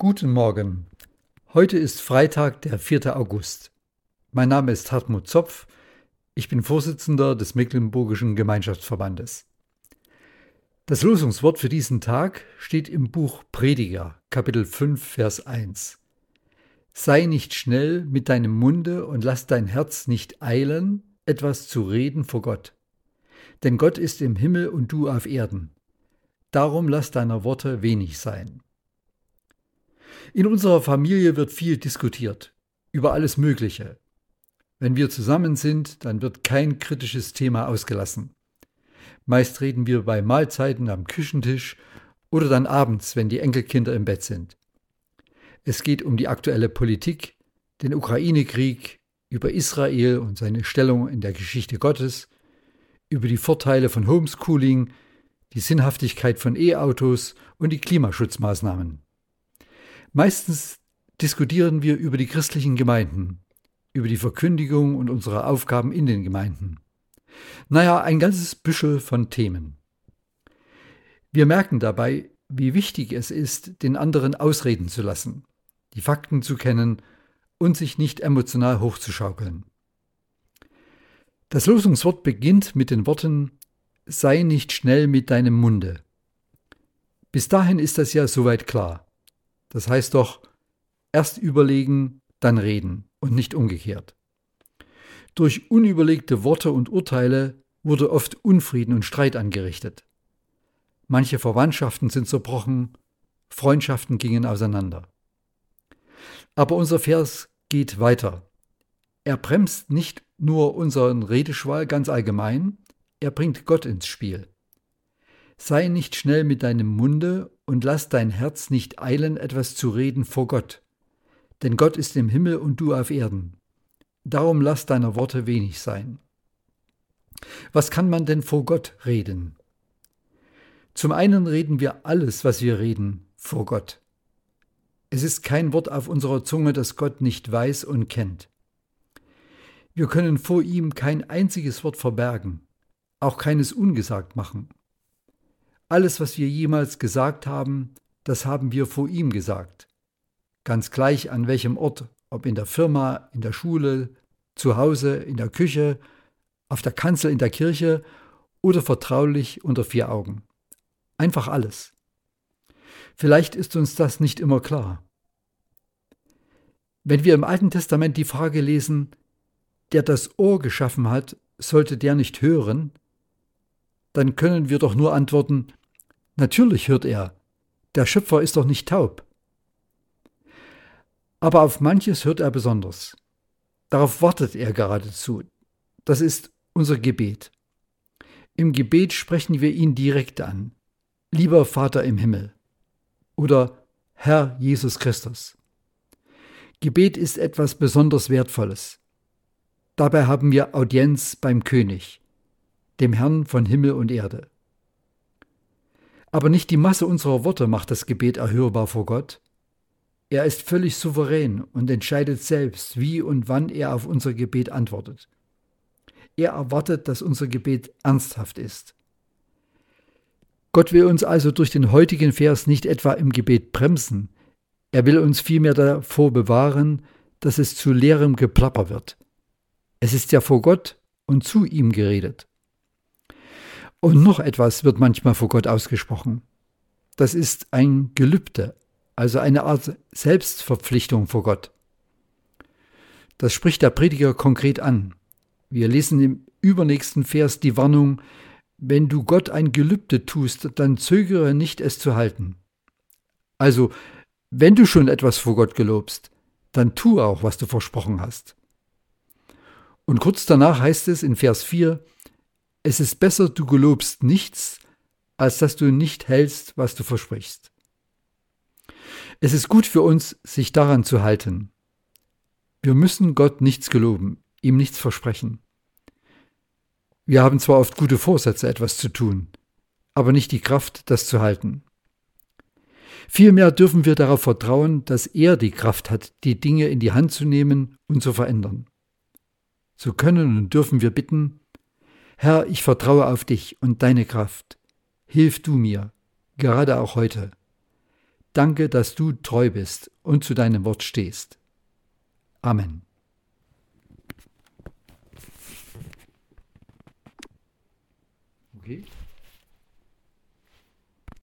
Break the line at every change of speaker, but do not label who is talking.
Guten Morgen. Heute ist Freitag, der 4. August. Mein Name ist Hartmut Zopf. Ich bin Vorsitzender des Mecklenburgischen Gemeinschaftsverbandes. Das Losungswort für diesen Tag steht im Buch Prediger, Kapitel 5, Vers 1. Sei nicht schnell mit deinem Munde und lass dein Herz nicht eilen, etwas zu reden vor Gott. Denn Gott ist im Himmel und du auf Erden. Darum lass deiner Worte wenig sein. In unserer Familie wird viel diskutiert, über alles Mögliche. Wenn wir zusammen sind, dann wird kein kritisches Thema ausgelassen. Meist reden wir bei Mahlzeiten am Küchentisch oder dann abends, wenn die Enkelkinder im Bett sind. Es geht um die aktuelle Politik, den Ukraine-Krieg, über Israel und seine Stellung in der Geschichte Gottes, über die Vorteile von Homeschooling, die Sinnhaftigkeit von E-Autos und die Klimaschutzmaßnahmen. Meistens diskutieren wir über die christlichen Gemeinden, über die Verkündigung und unsere Aufgaben in den Gemeinden. Naja, ein ganzes Büschel von Themen. Wir merken dabei, wie wichtig es ist, den anderen ausreden zu lassen, die Fakten zu kennen und sich nicht emotional hochzuschaukeln. Das Losungswort beginnt mit den Worten Sei nicht schnell mit deinem Munde. Bis dahin ist das ja soweit klar. Das heißt doch, erst überlegen, dann reden und nicht umgekehrt. Durch unüberlegte Worte und Urteile wurde oft Unfrieden und Streit angerichtet. Manche Verwandtschaften sind zerbrochen, Freundschaften gingen auseinander. Aber unser Vers geht weiter. Er bremst nicht nur unseren Redeschwall ganz allgemein, er bringt Gott ins Spiel. Sei nicht schnell mit deinem Munde und lass dein Herz nicht eilen, etwas zu reden vor Gott. Denn Gott ist im Himmel und du auf Erden. Darum lass deiner Worte wenig sein. Was kann man denn vor Gott reden? Zum einen reden wir alles, was wir reden, vor Gott. Es ist kein Wort auf unserer Zunge, das Gott nicht weiß und kennt. Wir können vor ihm kein einziges Wort verbergen, auch keines ungesagt machen. Alles, was wir jemals gesagt haben, das haben wir vor ihm gesagt. Ganz gleich an welchem Ort, ob in der Firma, in der Schule, zu Hause, in der Küche, auf der Kanzel in der Kirche oder vertraulich unter vier Augen. Einfach alles. Vielleicht ist uns das nicht immer klar. Wenn wir im Alten Testament die Frage lesen, der das Ohr geschaffen hat, sollte der nicht hören, dann können wir doch nur antworten, Natürlich hört er. Der Schöpfer ist doch nicht taub. Aber auf manches hört er besonders. Darauf wartet er geradezu. Das ist unser Gebet. Im Gebet sprechen wir ihn direkt an. Lieber Vater im Himmel. Oder Herr Jesus Christus. Gebet ist etwas besonders Wertvolles. Dabei haben wir Audienz beim König, dem Herrn von Himmel und Erde. Aber nicht die Masse unserer Worte macht das Gebet erhörbar vor Gott. Er ist völlig souverän und entscheidet selbst, wie und wann er auf unser Gebet antwortet. Er erwartet, dass unser Gebet ernsthaft ist. Gott will uns also durch den heutigen Vers nicht etwa im Gebet bremsen, er will uns vielmehr davor bewahren, dass es zu leerem Geplapper wird. Es ist ja vor Gott und zu ihm geredet. Und noch etwas wird manchmal vor Gott ausgesprochen. Das ist ein Gelübde, also eine Art Selbstverpflichtung vor Gott. Das spricht der Prediger konkret an. Wir lesen im übernächsten Vers die Warnung, wenn du Gott ein Gelübde tust, dann zögere nicht es zu halten. Also, wenn du schon etwas vor Gott gelobst, dann tu auch, was du versprochen hast. Und kurz danach heißt es in Vers 4, es ist besser, du gelobst nichts, als dass du nicht hältst, was du versprichst. Es ist gut für uns, sich daran zu halten. Wir müssen Gott nichts geloben, ihm nichts versprechen. Wir haben zwar oft gute Vorsätze, etwas zu tun, aber nicht die Kraft, das zu halten. Vielmehr dürfen wir darauf vertrauen, dass er die Kraft hat, die Dinge in die Hand zu nehmen und zu verändern. So können und dürfen wir bitten, Herr, ich vertraue auf dich und deine Kraft. Hilf du mir, gerade auch heute. Danke, dass du treu bist und zu deinem Wort stehst. Amen. Okay.